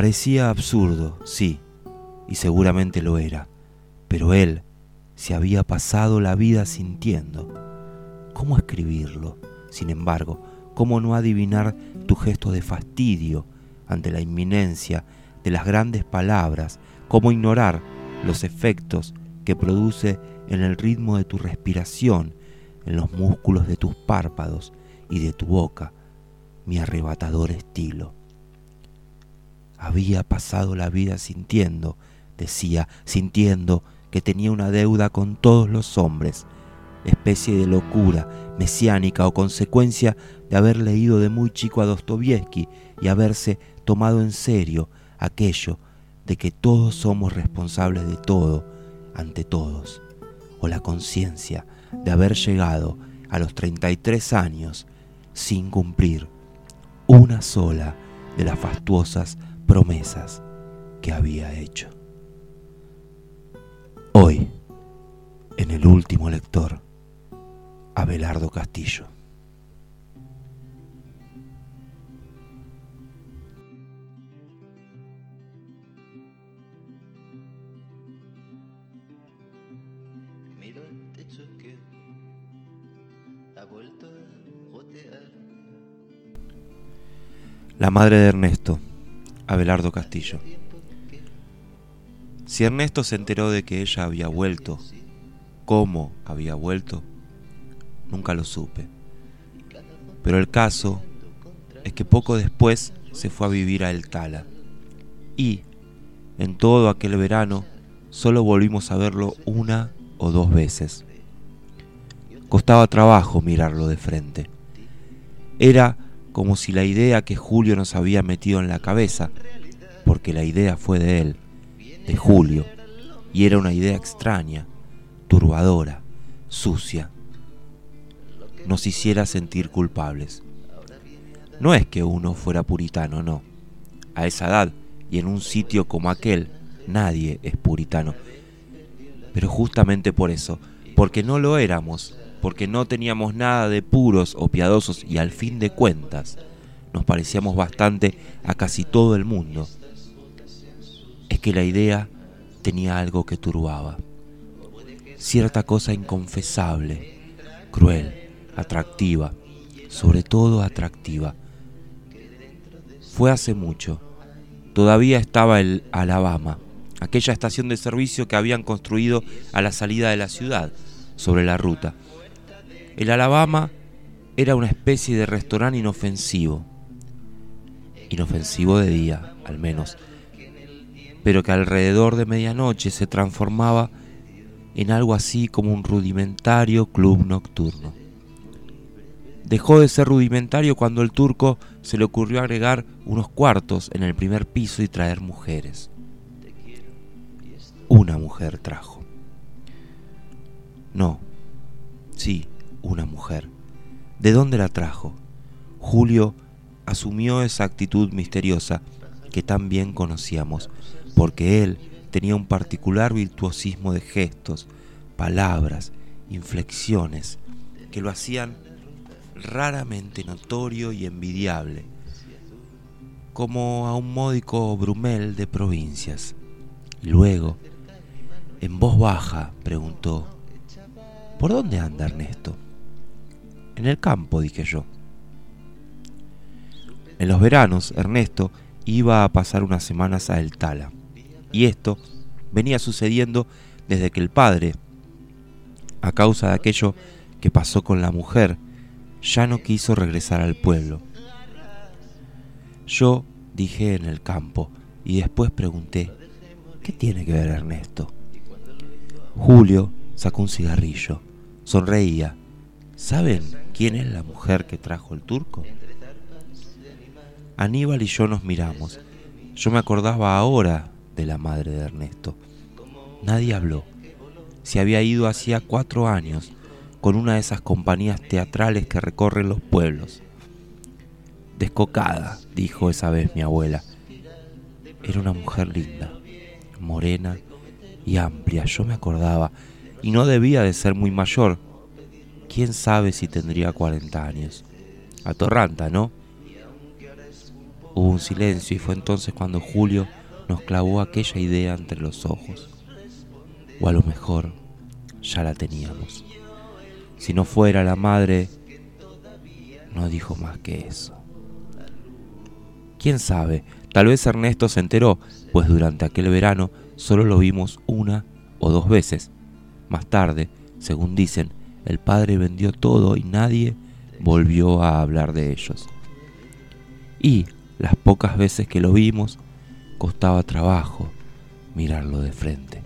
Parecía absurdo, sí, y seguramente lo era, pero él se había pasado la vida sintiendo. ¿Cómo escribirlo? Sin embargo, ¿cómo no adivinar tu gesto de fastidio ante la inminencia de las grandes palabras? ¿Cómo ignorar los efectos que produce en el ritmo de tu respiración, en los músculos de tus párpados y de tu boca, mi arrebatador estilo? Había pasado la vida sintiendo, decía, sintiendo que tenía una deuda con todos los hombres, especie de locura mesiánica o consecuencia de haber leído de muy chico a Dostoyevsky y haberse tomado en serio aquello de que todos somos responsables de todo ante todos, o la conciencia de haber llegado a los 33 años sin cumplir una sola de las fastuosas promesas que había hecho. Hoy, en el último lector, Abelardo Castillo. La madre de Ernesto Abelardo Castillo. Si Ernesto se enteró de que ella había vuelto, cómo había vuelto, nunca lo supe. Pero el caso es que poco después se fue a vivir a El Tala. Y, en todo aquel verano, solo volvimos a verlo una o dos veces. Costaba trabajo mirarlo de frente. Era como si la idea que Julio nos había metido en la cabeza, porque la idea fue de él, de Julio, y era una idea extraña, turbadora, sucia, nos hiciera sentir culpables. No es que uno fuera puritano, no. A esa edad y en un sitio como aquel, nadie es puritano. Pero justamente por eso, porque no lo éramos, porque no teníamos nada de puros o piadosos y al fin de cuentas nos parecíamos bastante a casi todo el mundo, es que la idea tenía algo que turbaba, cierta cosa inconfesable, cruel, atractiva, sobre todo atractiva. Fue hace mucho, todavía estaba el Alabama, aquella estación de servicio que habían construido a la salida de la ciudad, sobre la ruta. El Alabama era una especie de restaurante inofensivo, inofensivo de día, al menos, pero que alrededor de medianoche se transformaba en algo así como un rudimentario club nocturno. Dejó de ser rudimentario cuando el turco se le ocurrió agregar unos cuartos en el primer piso y traer mujeres. Una mujer trajo. No, sí, una mujer. ¿De dónde la trajo? Julio asumió esa actitud misteriosa que tan bien conocíamos, porque él tenía un particular virtuosismo de gestos, palabras, inflexiones, que lo hacían raramente notorio y envidiable, como a un módico Brumel de provincias. luego, en voz baja, preguntó, ¿Por dónde anda Ernesto? En el campo, dije yo. En los veranos, Ernesto iba a pasar unas semanas a El Tala. Y esto venía sucediendo desde que el padre, a causa de aquello que pasó con la mujer, ya no quiso regresar al pueblo. Yo dije en el campo y después pregunté, ¿qué tiene que ver Ernesto? Julio sacó un cigarrillo, sonreía. ¿Saben quién es la mujer que trajo el turco? Aníbal y yo nos miramos. Yo me acordaba ahora de la madre de Ernesto. Nadie habló. Se había ido hacía cuatro años con una de esas compañías teatrales que recorren los pueblos. Descocada, dijo esa vez mi abuela. Era una mujer linda, morena y amplia, yo me acordaba, y no debía de ser muy mayor. ¿Quién sabe si tendría 40 años? Atorranta, ¿no? Hubo un silencio y fue entonces cuando Julio nos clavó aquella idea entre los ojos. O a lo mejor ya la teníamos. Si no fuera la madre, no dijo más que eso. ¿Quién sabe? Tal vez Ernesto se enteró, pues durante aquel verano solo lo vimos una o dos veces. Más tarde, según dicen, el padre vendió todo y nadie volvió a hablar de ellos. Y las pocas veces que lo vimos, costaba trabajo mirarlo de frente.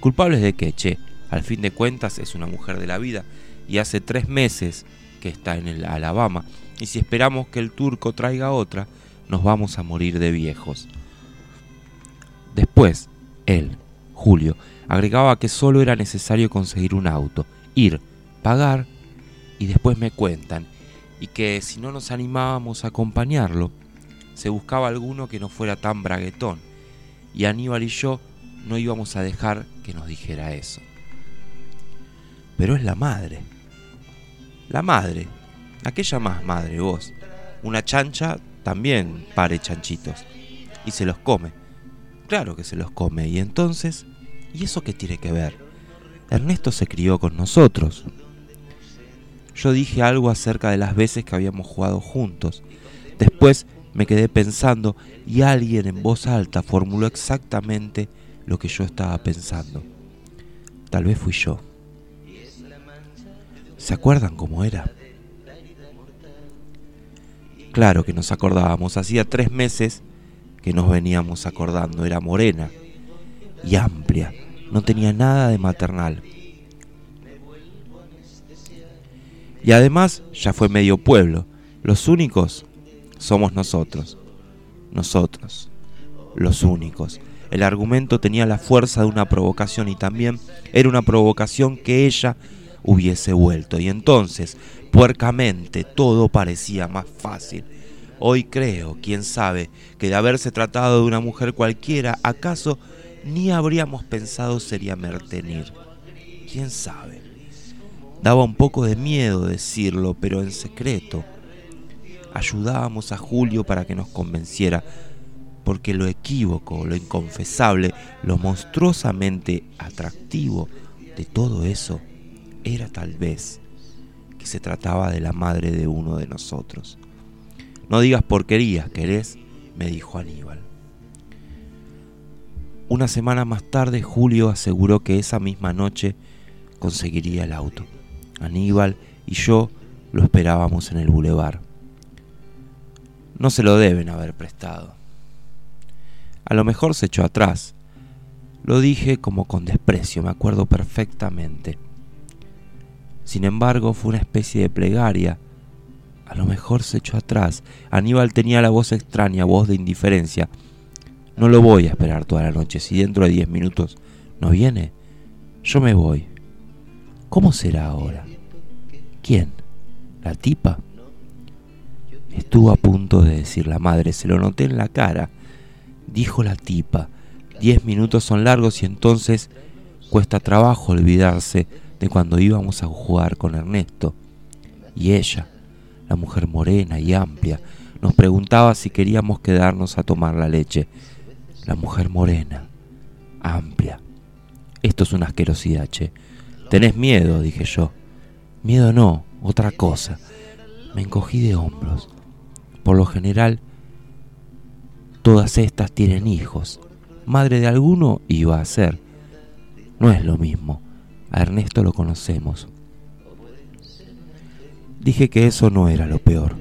¿Culpables de qué, che? Al fin de cuentas es una mujer de la vida y hace tres meses que está en el Alabama. Y si esperamos que el turco traiga otra, nos vamos a morir de viejos. Después, él, Julio, agregaba que solo era necesario conseguir un auto, ir, pagar y después me cuentan, y que si no nos animábamos a acompañarlo, se buscaba alguno que no fuera tan braguetón, y Aníbal y yo no íbamos a dejar que nos dijera eso. Pero es la madre. La madre, aquella más madre vos. Una chancha también pare chanchitos. Y se los come. Claro que se los come. Y entonces, ¿y eso qué tiene que ver? Ernesto se crió con nosotros. Yo dije algo acerca de las veces que habíamos jugado juntos. Después me quedé pensando y alguien en voz alta formuló exactamente lo que yo estaba pensando. Tal vez fui yo. ¿Se acuerdan cómo era? Claro que nos acordábamos, hacía tres meses que nos veníamos acordando, era morena y amplia, no tenía nada de maternal. Y además ya fue medio pueblo, los únicos somos nosotros, nosotros, los únicos. El argumento tenía la fuerza de una provocación y también era una provocación que ella hubiese vuelto. Y entonces, puercamente, todo parecía más fácil. Hoy creo, quién sabe, que de haberse tratado de una mujer cualquiera, acaso ni habríamos pensado sería Mertenir. ¿Quién sabe? Daba un poco de miedo decirlo, pero en secreto. Ayudábamos a Julio para que nos convenciera, porque lo equívoco, lo inconfesable, lo monstruosamente atractivo de todo eso era tal vez que se trataba de la madre de uno de nosotros. No digas porquerías, ¿querés? me dijo Aníbal. Una semana más tarde Julio aseguró que esa misma noche conseguiría el auto. Aníbal y yo lo esperábamos en el bulevar. No se lo deben haber prestado. A lo mejor se echó atrás. Lo dije como con desprecio, me acuerdo perfectamente. Sin embargo, fue una especie de plegaria. A lo mejor se echó atrás. Aníbal tenía la voz extraña, voz de indiferencia. No lo voy a esperar toda la noche. Si dentro de diez minutos no viene, yo me voy. ¿Cómo será ahora? ¿Quién? ¿La tipa? Estuvo a punto de decir la madre, se lo noté en la cara. Dijo la tipa. Diez minutos son largos y entonces cuesta trabajo olvidarse de cuando íbamos a jugar con Ernesto. Y ella, la mujer morena y amplia, nos preguntaba si queríamos quedarnos a tomar la leche. La mujer morena, amplia. Esto es una asquerosidad, che. ¿Tenés miedo? dije yo. Miedo no, otra cosa. Me encogí de hombros. Por lo general, todas estas tienen hijos. Madre de alguno iba a ser. No es lo mismo. A Ernesto lo conocemos. Dije que eso no era lo peor.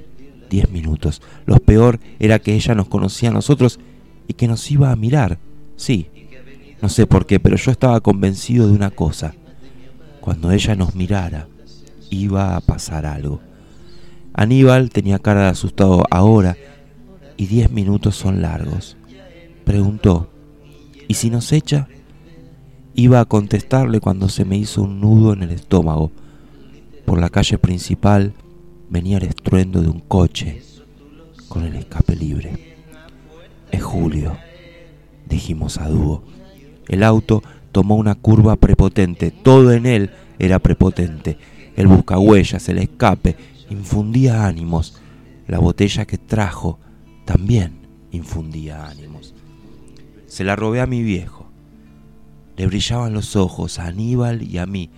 Diez minutos. Lo peor era que ella nos conocía a nosotros y que nos iba a mirar. Sí, no sé por qué, pero yo estaba convencido de una cosa. Cuando ella nos mirara, iba a pasar algo. Aníbal tenía cara de asustado ahora y diez minutos son largos. Preguntó, ¿y si nos echa? Iba a contestarle cuando se me hizo un nudo en el estómago. Por la calle principal venía el estruendo de un coche con el escape libre. Es Julio, dijimos a dúo. El auto tomó una curva prepotente, todo en él era prepotente. El buscahuellas, el escape, infundía ánimos. La botella que trajo también infundía ánimos. Se la robé a mi viejo. Le brillaban los ojos a Aníbal y a mí.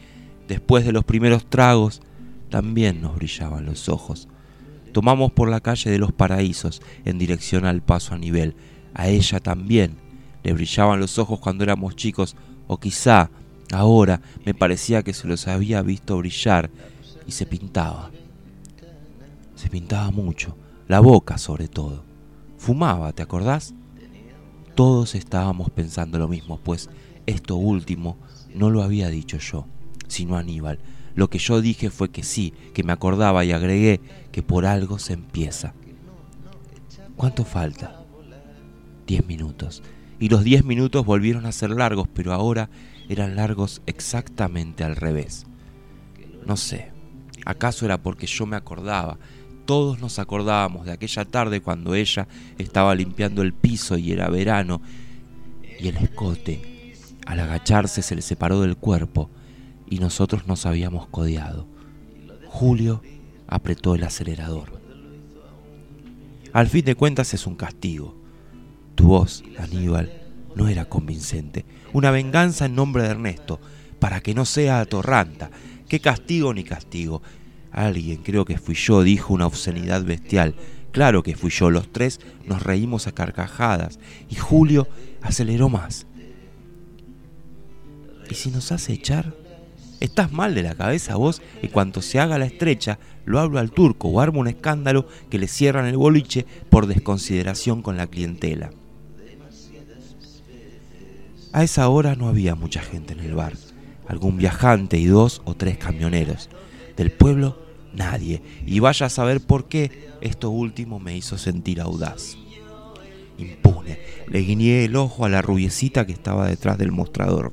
Después de los primeros tragos, también nos brillaban los ojos. Tomamos por la calle de los paraísos en dirección al paso a nivel. A ella también le brillaban los ojos cuando éramos chicos, o quizá ahora me parecía que se los había visto brillar y se pintaba. Se pintaba mucho, la boca sobre todo. Fumaba, ¿te acordás? Todos estábamos pensando lo mismo, pues esto último no lo había dicho yo, sino Aníbal. Lo que yo dije fue que sí, que me acordaba y agregué que por algo se empieza. ¿Cuánto falta? Diez minutos. Y los diez minutos volvieron a ser largos, pero ahora eran largos exactamente al revés. No sé, ¿acaso era porque yo me acordaba? Todos nos acordábamos de aquella tarde cuando ella estaba limpiando el piso y era verano y el escote, al agacharse, se le separó del cuerpo y nosotros nos habíamos codeado. Julio apretó el acelerador. Al fin de cuentas es un castigo. Tu voz, Aníbal, no era convincente. Una venganza en nombre de Ernesto, para que no sea atorranta. ¿Qué castigo ni castigo? Alguien, creo que fui yo, dijo una obscenidad bestial. Claro que fui yo, los tres nos reímos a carcajadas y Julio aceleró más. ¿Y si nos hace echar? Estás mal de la cabeza vos y cuanto se haga la estrecha, lo hablo al turco o armo un escándalo que le cierran el boliche por desconsideración con la clientela. A esa hora no había mucha gente en el bar, algún viajante y dos o tres camioneros. Del pueblo, nadie, y vaya a saber por qué esto último me hizo sentir audaz. Impune, le guiñé el ojo a la rubiecita que estaba detrás del mostrador.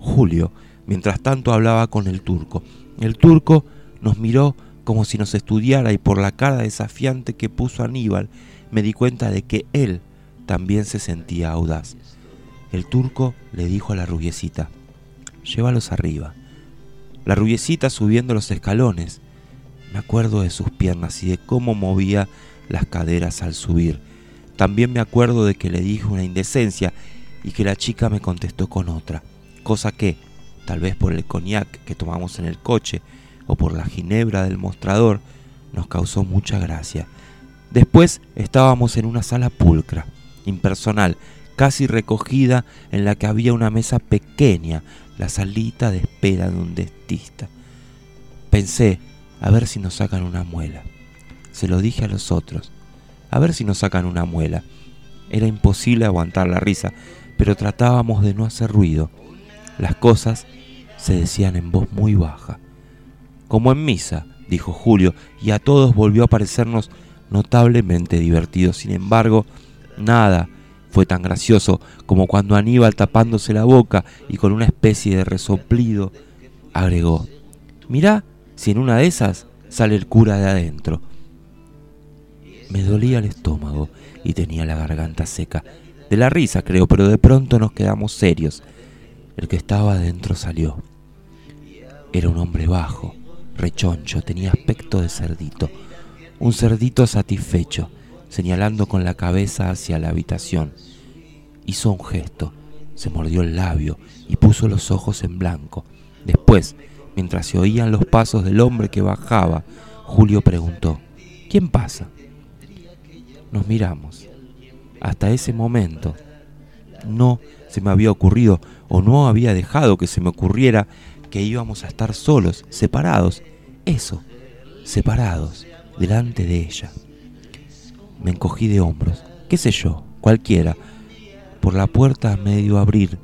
Julio, mientras tanto, hablaba con el turco. El turco nos miró como si nos estudiara y por la cara desafiante que puso Aníbal me di cuenta de que él también se sentía audaz. El turco le dijo a la rubiecita, llévalos arriba. La rubiecita subiendo los escalones. Me acuerdo de sus piernas y de cómo movía las caderas al subir. También me acuerdo de que le dije una indecencia y que la chica me contestó con otra cosa que, tal vez por el coñac que tomamos en el coche o por la ginebra del mostrador, nos causó mucha gracia. Después estábamos en una sala pulcra, impersonal, casi recogida, en la que había una mesa pequeña, la salita de espera de un dentista. Pensé, a ver si nos sacan una muela. Se lo dije a los otros, a ver si nos sacan una muela. Era imposible aguantar la risa, pero tratábamos de no hacer ruido. Las cosas se decían en voz muy baja. Como en misa, dijo Julio, y a todos volvió a parecernos notablemente divertido. Sin embargo, nada fue tan gracioso como cuando Aníbal tapándose la boca y con una especie de resoplido agregó, mirá si en una de esas sale el cura de adentro. Me dolía el estómago y tenía la garganta seca. De la risa, creo, pero de pronto nos quedamos serios. El que estaba adentro salió. Era un hombre bajo, rechoncho, tenía aspecto de cerdito. Un cerdito satisfecho, señalando con la cabeza hacia la habitación. Hizo un gesto, se mordió el labio y puso los ojos en blanco. Después, mientras se oían los pasos del hombre que bajaba, Julio preguntó, ¿quién pasa? Nos miramos. Hasta ese momento no se me había ocurrido o no había dejado que se me ocurriera que íbamos a estar solos, separados, Eso, separados, delante de ella. Me encogí de hombros, qué sé yo, cualquiera. Por la puerta a medio abrir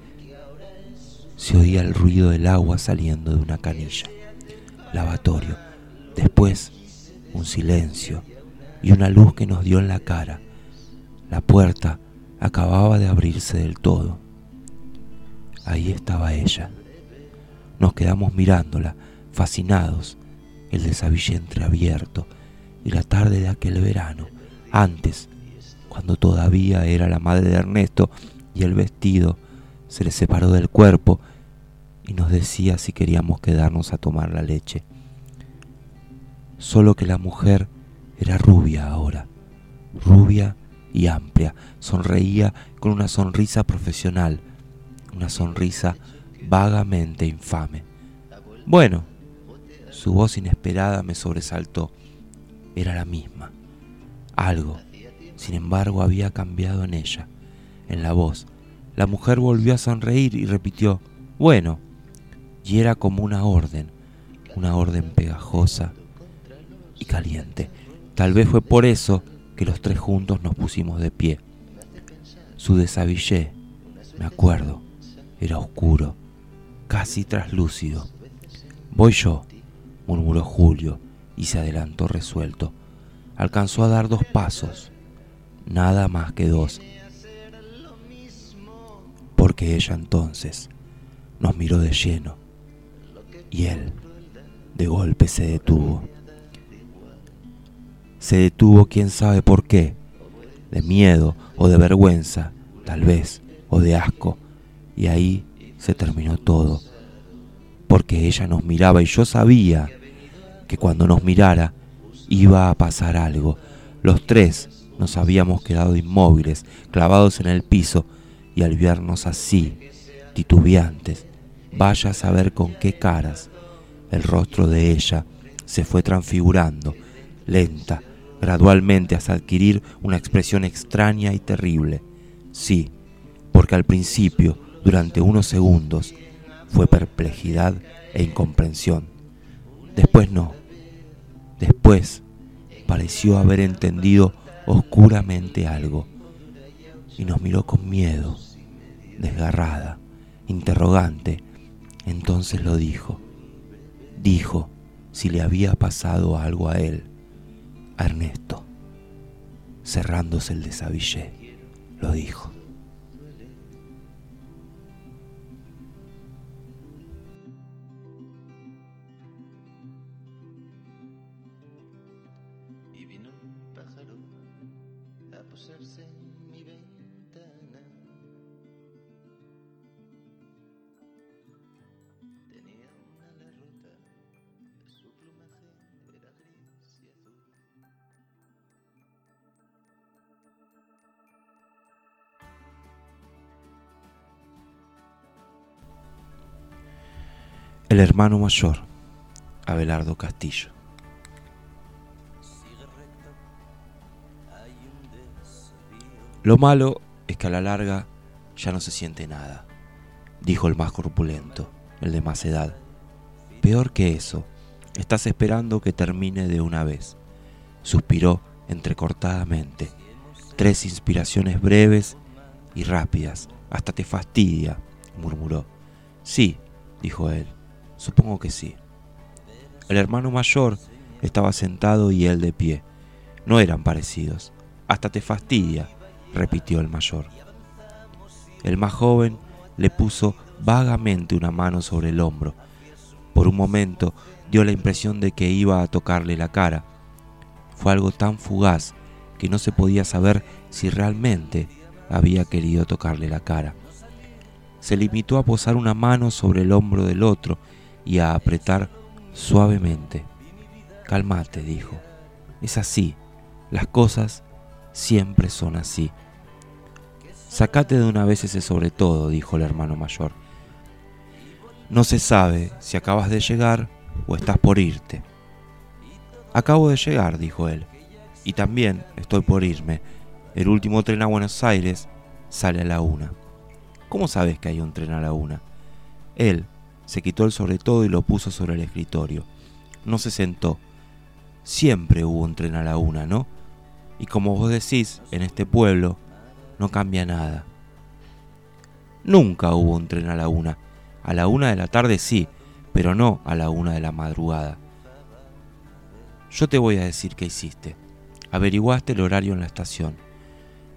se oía el ruido del agua saliendo de una canilla. Lavatorio. Después, un silencio y una luz que nos dio en la cara. La puerta acababa de abrirse del todo. Ahí estaba ella. Nos quedamos mirándola, fascinados, el desabille entreabierto y la tarde de aquel verano, antes, cuando todavía era la madre de Ernesto y el vestido se le separó del cuerpo y nos decía si queríamos quedarnos a tomar la leche. Solo que la mujer era rubia ahora, rubia y amplia, sonreía con una sonrisa profesional, una sonrisa vagamente infame. Bueno, su voz inesperada me sobresaltó. Era la misma. Algo, sin embargo, había cambiado en ella, en la voz. La mujer volvió a sonreír y repitió, bueno, y era como una orden, una orden pegajosa y caliente. Tal vez fue por eso que los tres juntos nos pusimos de pie. Su desabillé, me acuerdo, era oscuro, casi traslúcido. Voy yo, murmuró Julio y se adelantó resuelto. Alcanzó a dar dos pasos, nada más que dos, porque ella entonces nos miró de lleno y él de golpe se detuvo. Se detuvo quién sabe por qué, de miedo o de vergüenza, tal vez, o de asco, y ahí se terminó todo, porque ella nos miraba y yo sabía que cuando nos mirara iba a pasar algo. Los tres nos habíamos quedado inmóviles, clavados en el piso, y al vernos así, titubeantes, vaya a saber con qué caras, el rostro de ella se fue transfigurando, lenta, gradualmente hasta adquirir una expresión extraña y terrible. Sí, porque al principio, durante unos segundos, fue perplejidad e incomprensión. Después no. Después pareció haber entendido oscuramente algo y nos miró con miedo, desgarrada, interrogante. Entonces lo dijo. Dijo si le había pasado algo a él Ernesto, cerrándose el desabillé, lo dijo. El hermano mayor, Abelardo Castillo. Lo malo es que a la larga ya no se siente nada, dijo el más corpulento, el de más edad. Peor que eso, estás esperando que termine de una vez, suspiró entrecortadamente. Tres inspiraciones breves y rápidas, hasta te fastidia, murmuró. Sí, dijo él, supongo que sí. El hermano mayor estaba sentado y él de pie. No eran parecidos. Hasta te fastidia, repitió el mayor. El más joven le puso vagamente una mano sobre el hombro. Por un momento dio la impresión de que iba a tocarle la cara. Fue algo tan fugaz que no se podía saber si realmente había querido tocarle la cara. Se limitó a posar una mano sobre el hombro del otro y a apretar suavemente. Calmate, dijo. Es así. Las cosas siempre son así. Sacate de una vez ese sobre todo, dijo el hermano mayor. No se sabe si acabas de llegar o estás por irte. Acabo de llegar, dijo él, y también estoy por irme. El último tren a Buenos Aires sale a la una. ¿Cómo sabes que hay un tren a la una? Él se quitó el sobre todo y lo puso sobre el escritorio. no se sentó. Siempre hubo un tren a la una, ¿no? Y como vos decís, en este pueblo no cambia nada. Nunca hubo un tren a la una. A la una de la tarde sí, pero no a la una de la madrugada. Yo te voy a decir qué hiciste. Averiguaste el horario en la estación.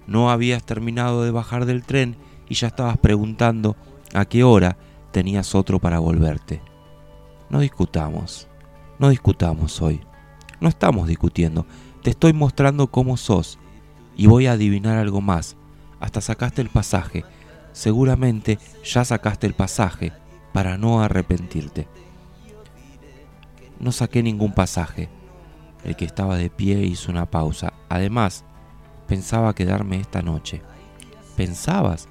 No habías terminado de bajar del tren y ya estabas preguntando a qué hora tenías otro para volverte. No discutamos, no discutamos hoy. No estamos discutiendo, te estoy mostrando cómo sos y voy a adivinar algo más. Hasta sacaste el pasaje. Seguramente ya sacaste el pasaje para no arrepentirte. No saqué ningún pasaje. El que estaba de pie hizo una pausa. Además, pensaba quedarme esta noche. ¿Pensabas?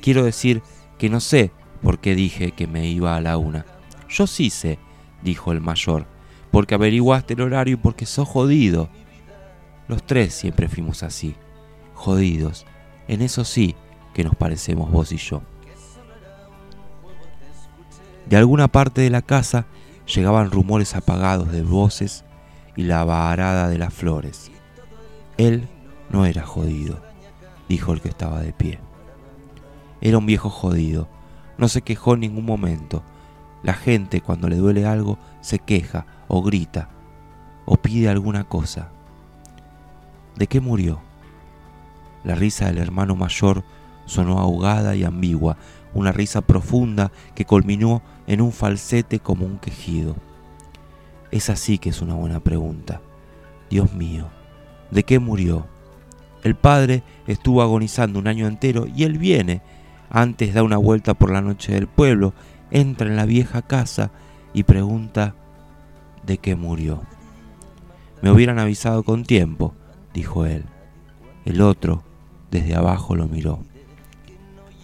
Quiero decir que no sé por qué dije que me iba a la una. Yo sí sé, dijo el mayor, porque averiguaste el horario y porque sos jodido. Los tres siempre fuimos así, jodidos. En eso sí que nos parecemos vos y yo. De alguna parte de la casa llegaban rumores apagados de voces y la varada de las flores. Él no era jodido, dijo el que estaba de pie. Era un viejo jodido, no se quejó en ningún momento. La gente cuando le duele algo se queja o grita o pide alguna cosa. ¿De qué murió? La risa del hermano mayor sonó ahogada y ambigua, una risa profunda que culminó en un falsete como un quejido. Es así que es una buena pregunta. Dios mío, ¿de qué murió? El padre estuvo agonizando un año entero y él viene, antes da una vuelta por la noche del pueblo, entra en la vieja casa y pregunta de qué murió. Me hubieran avisado con tiempo, dijo él. El otro, desde abajo, lo miró.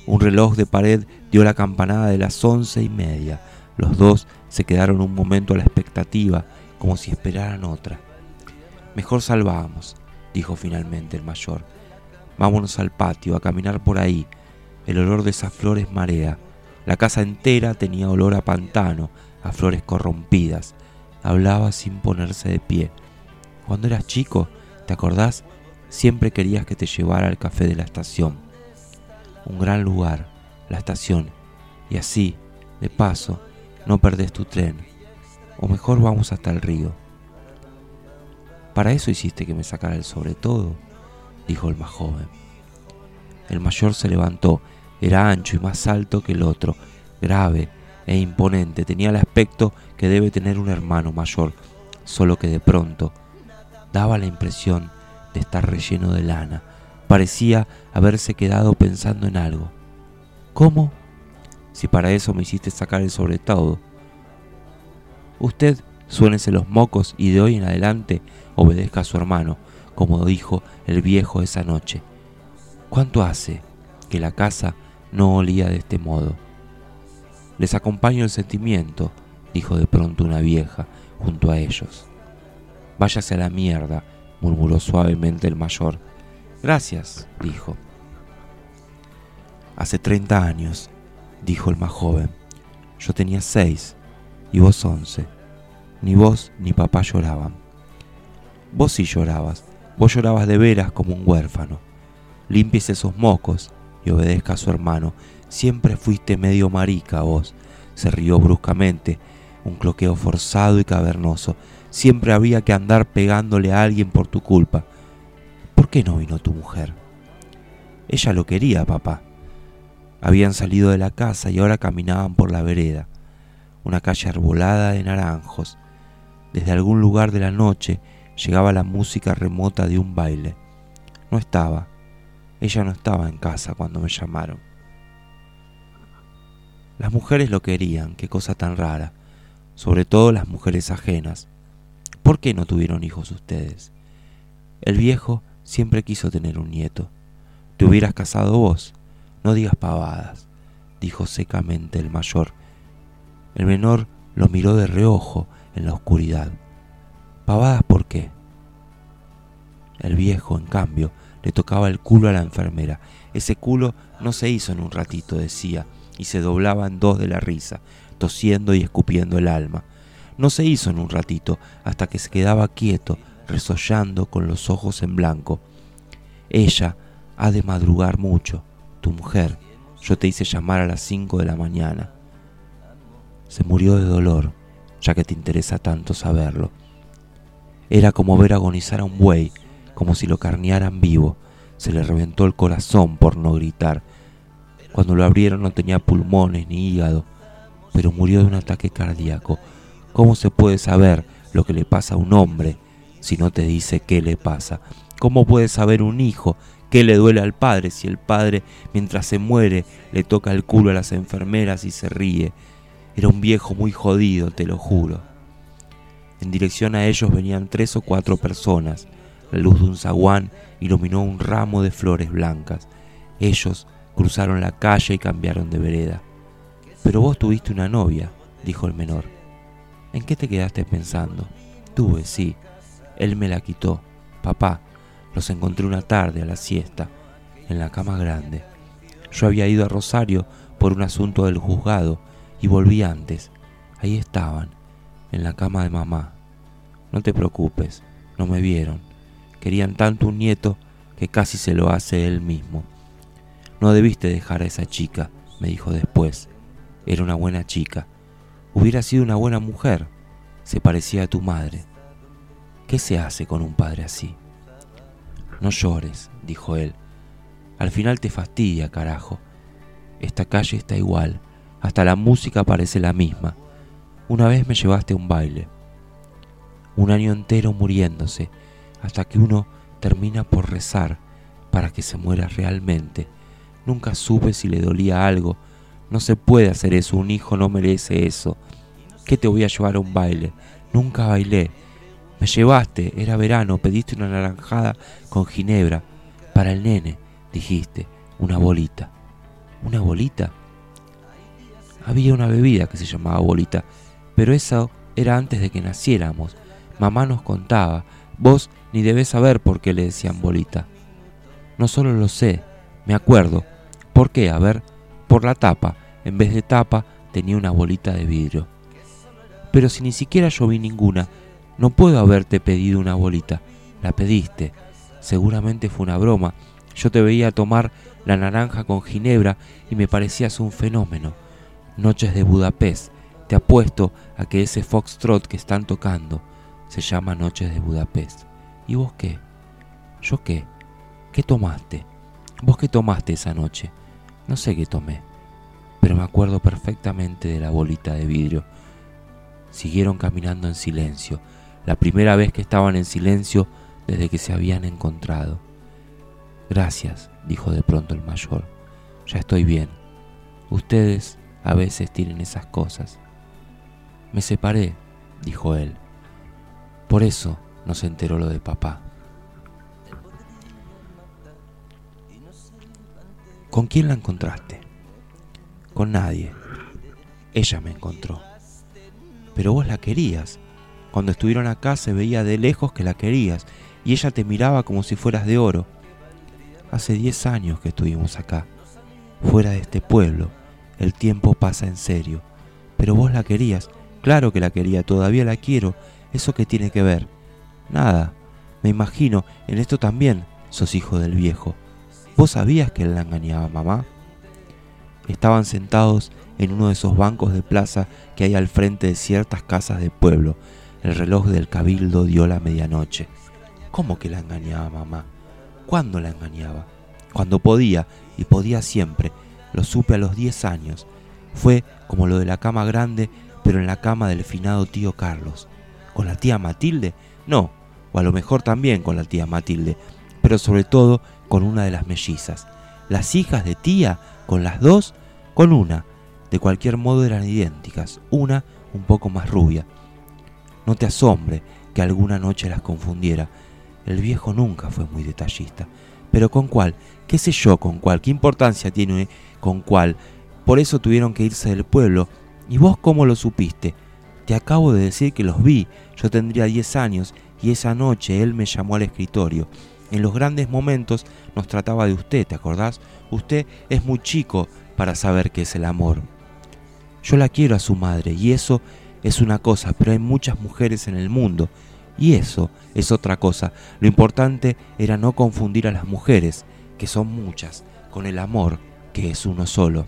Un reloj de pared dio la campanada de las once y media. Los dos se quedaron un momento a la expectativa, como si esperaran otra. Mejor salvamos, dijo finalmente el mayor. Vámonos al patio, a caminar por ahí. El olor de esas flores marea. La casa entera tenía olor a pantano, a flores corrompidas. Hablaba sin ponerse de pie. Cuando eras chico, ¿te acordás? Siempre querías que te llevara al café de la estación. Un gran lugar, la estación. Y así, de paso, no perdés tu tren. O mejor vamos hasta el río. Para eso hiciste que me sacara el sobre todo, dijo el más joven. El mayor se levantó, era ancho y más alto que el otro, grave e imponente, tenía el aspecto que debe tener un hermano mayor, solo que de pronto daba la impresión de estar relleno de lana, parecía haberse quedado pensando en algo. ¿Cómo? Si para eso me hiciste sacar el sobre todo. Usted suénese los mocos y de hoy en adelante obedezca a su hermano, como dijo el viejo esa noche. ¿Cuánto hace que la casa no olía de este modo? Les acompaño el sentimiento, dijo de pronto una vieja junto a ellos. Váyase a la mierda, murmuró suavemente el mayor. Gracias, dijo. Hace treinta años, dijo el más joven. Yo tenía seis y vos once. Ni vos ni papá lloraban. Vos sí llorabas, vos llorabas de veras como un huérfano. Limpies esos mocos y obedezca a su hermano. Siempre fuiste medio marica vos. Se rió bruscamente, un cloqueo forzado y cavernoso. Siempre había que andar pegándole a alguien por tu culpa. ¿Por qué no vino tu mujer? Ella lo quería, papá. Habían salido de la casa y ahora caminaban por la vereda, una calle arbolada de naranjos. Desde algún lugar de la noche llegaba la música remota de un baile. No estaba, ella no estaba en casa cuando me llamaron. Las mujeres lo querían, qué cosa tan rara, sobre todo las mujeres ajenas. ¿Por qué no tuvieron hijos ustedes? El viejo siempre quiso tener un nieto. Te hubieras casado vos. No digas pavadas, dijo secamente el mayor. El menor lo miró de reojo en la oscuridad. ¿Pavadas por qué? El viejo, en cambio, le tocaba el culo a la enfermera. Ese culo no se hizo en un ratito, decía, y se doblaba en dos de la risa, tosiendo y escupiendo el alma. no se hizo en un ratito, hasta que se quedaba quieto, resollando con los ojos en blanco. Ella ha de madrugar mucho, tu mujer. Yo te hice llamar a las cinco de la mañana. Se murió de dolor, ya que te interesa tanto saberlo. Era como ver agonizar a un buey, como si lo carnearan vivo. Se le reventó el corazón por no gritar. Cuando lo abrieron no tenía pulmones ni hígado, pero murió de un ataque cardíaco. ¿Cómo se puede saber lo que le pasa a un hombre si no te dice qué le pasa? ¿Cómo puede saber un hijo qué le duele al padre si el padre, mientras se muere, le toca el culo a las enfermeras y se ríe? Era un viejo muy jodido, te lo juro. En dirección a ellos venían tres o cuatro personas. La luz de un zaguán iluminó un ramo de flores blancas. Ellos cruzaron la calle y cambiaron de vereda. Pero vos tuviste una novia, dijo el menor. ¿En qué te quedaste pensando? Tuve, sí. Él me la quitó. Papá, los encontré una tarde a la siesta, en la cama grande. Yo había ido a Rosario por un asunto del juzgado y volví antes. Ahí estaban, en la cama de mamá. No te preocupes, no me vieron. Querían tanto un nieto que casi se lo hace él mismo. No debiste dejar a esa chica, me dijo después. Era una buena chica. Hubiera sido una buena mujer. Se parecía a tu madre. ¿Qué se hace con un padre así? No llores, dijo él. Al final te fastidia, carajo. Esta calle está igual. Hasta la música parece la misma. Una vez me llevaste a un baile. Un año entero muriéndose, hasta que uno termina por rezar para que se muera realmente. Nunca supe si le dolía algo. No se puede hacer eso, un hijo no merece eso. ¿Qué te voy a llevar a un baile? Nunca bailé. Me llevaste, era verano, pediste una naranjada con ginebra. Para el nene, dijiste, una bolita. ¿Una bolita? Había una bebida que se llamaba bolita, pero eso era antes de que naciéramos. Mamá nos contaba, vos ni debes saber por qué le decían bolita. No solo lo sé, me acuerdo. ¿Por qué? A ver, por la tapa. En vez de tapa tenía una bolita de vidrio. Pero si ni siquiera yo vi ninguna, no puedo haberte pedido una bolita. La pediste. Seguramente fue una broma. Yo te veía tomar la naranja con ginebra y me parecías un fenómeno. Noches de Budapest. Te apuesto a que ese foxtrot que están tocando se llama Noches de Budapest. ¿Y vos qué? ¿Yo qué? ¿Qué tomaste? ¿Vos qué tomaste esa noche? No sé qué tomé, pero me acuerdo perfectamente de la bolita de vidrio. Siguieron caminando en silencio, la primera vez que estaban en silencio desde que se habían encontrado. Gracias, dijo de pronto el mayor. Ya estoy bien. Ustedes a veces tienen esas cosas. Me separé, dijo él. Por eso no se enteró lo de papá. ¿Con quién la encontraste? Con nadie. Ella me encontró. Pero vos la querías. Cuando estuvieron acá se veía de lejos que la querías y ella te miraba como si fueras de oro. Hace diez años que estuvimos acá, fuera de este pueblo. El tiempo pasa en serio. Pero vos la querías. Claro que la quería, todavía la quiero. ¿Eso qué tiene que ver? Nada. Me imagino, en esto también sos hijo del viejo. ¿Vos sabías que él la engañaba, mamá? Estaban sentados en uno de esos bancos de plaza que hay al frente de ciertas casas del pueblo. El reloj del cabildo dio la medianoche. ¿Cómo que la engañaba, mamá? ¿Cuándo la engañaba? Cuando podía, y podía siempre. Lo supe a los diez años. Fue como lo de la cama grande, pero en la cama del finado tío Carlos. ¿Con la tía Matilde? No, o a lo mejor también con la tía Matilde, pero sobre todo con una de las mellizas. Las hijas de tía, con las dos, con una. De cualquier modo eran idénticas, una un poco más rubia. No te asombre que alguna noche las confundiera. El viejo nunca fue muy detallista. Pero con cuál, qué sé yo, con cuál, qué importancia tiene con cuál. Por eso tuvieron que irse del pueblo. ¿Y vos cómo lo supiste? Te acabo de decir que los vi. Yo tendría diez años y esa noche él me llamó al escritorio. En los grandes momentos nos trataba de usted, ¿te acordás? Usted es muy chico para saber qué es el amor. Yo la quiero a su madre y eso es una cosa, pero hay muchas mujeres en el mundo. Y eso es otra cosa. Lo importante era no confundir a las mujeres, que son muchas, con el amor, que es uno solo.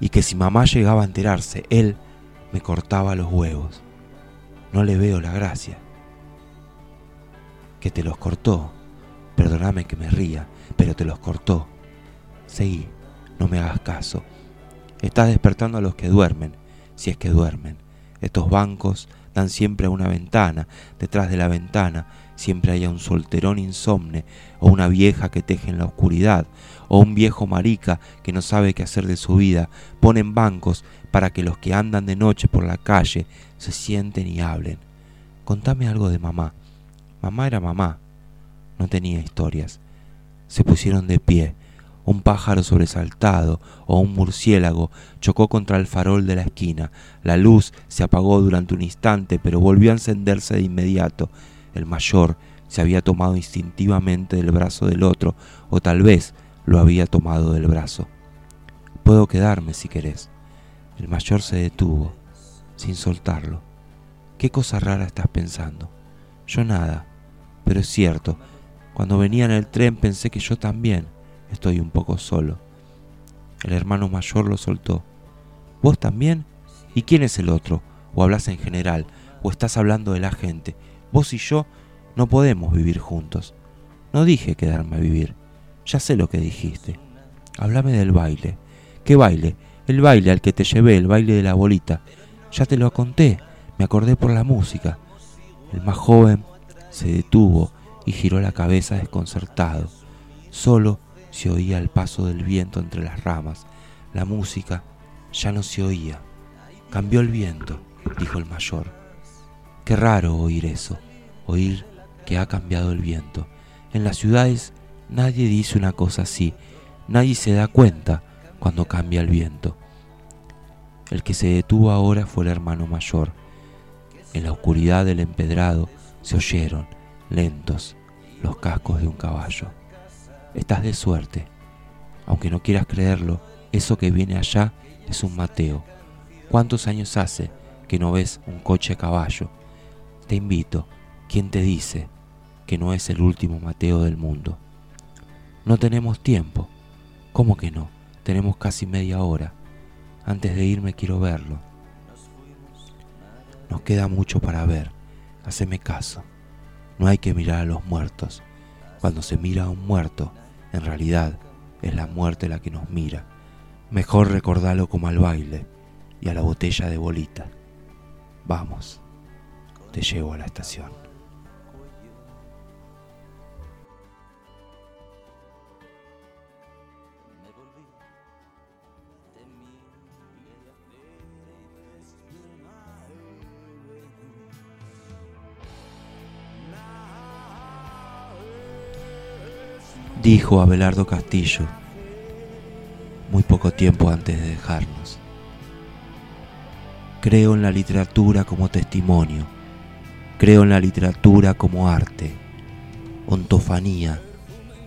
Y que si mamá llegaba a enterarse, él me cortaba los huevos. No le veo la gracia. Que te los cortó. Perdóname que me ría, pero te los cortó. Seguí, no me hagas caso. Estás despertando a los que duermen, si es que duermen. Estos bancos dan siempre a una ventana. Detrás de la ventana siempre hay un solterón insomne, o una vieja que teje en la oscuridad, o un viejo marica que no sabe qué hacer de su vida. Ponen bancos para que los que andan de noche por la calle se sienten y hablen. Contame algo de mamá. Mamá era mamá. No tenía historias. Se pusieron de pie un pájaro sobresaltado o un murciélago chocó contra el farol de la esquina. La luz se apagó durante un instante, pero volvió a encenderse de inmediato. El mayor se había tomado instintivamente del brazo del otro, o tal vez lo había tomado del brazo. Puedo quedarme si querés. El mayor se detuvo, sin soltarlo. ¿Qué cosa rara estás pensando? Yo nada, pero es cierto, cuando venía en el tren pensé que yo también Estoy un poco solo. El hermano mayor lo soltó. ¿Vos también? ¿Y quién es el otro? ¿O hablas en general? ¿O estás hablando de la gente? Vos y yo no podemos vivir juntos. No dije quedarme a vivir. Ya sé lo que dijiste. Háblame del baile. ¿Qué baile? El baile al que te llevé, el baile de la bolita. Ya te lo conté. Me acordé por la música. El más joven se detuvo y giró la cabeza desconcertado. Solo se oía el paso del viento entre las ramas. La música ya no se oía. Cambió el viento, dijo el mayor. Qué raro oír eso, oír que ha cambiado el viento. En las ciudades nadie dice una cosa así, nadie se da cuenta cuando cambia el viento. El que se detuvo ahora fue el hermano mayor. En la oscuridad del empedrado se oyeron, lentos, los cascos de un caballo. Estás de suerte. Aunque no quieras creerlo, eso que viene allá es un Mateo. ¿Cuántos años hace que no ves un coche a caballo? Te invito, ¿quién te dice que no es el último Mateo del mundo? No tenemos tiempo. ¿Cómo que no? Tenemos casi media hora. Antes de irme quiero verlo. Nos queda mucho para ver. Haceme caso. No hay que mirar a los muertos. Cuando se mira a un muerto, en realidad es la muerte la que nos mira. Mejor recordarlo como al baile y a la botella de bolita. Vamos, te llevo a la estación. Dijo Abelardo Castillo muy poco tiempo antes de dejarnos. Creo en la literatura como testimonio, creo en la literatura como arte, ontofanía,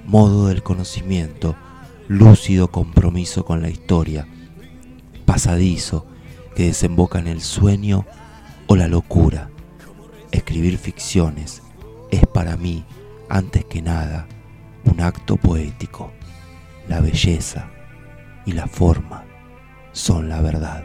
modo del conocimiento, lúcido compromiso con la historia, pasadizo que desemboca en el sueño o la locura. Escribir ficciones es para mí, antes que nada, un acto poético. La belleza y la forma son la verdad.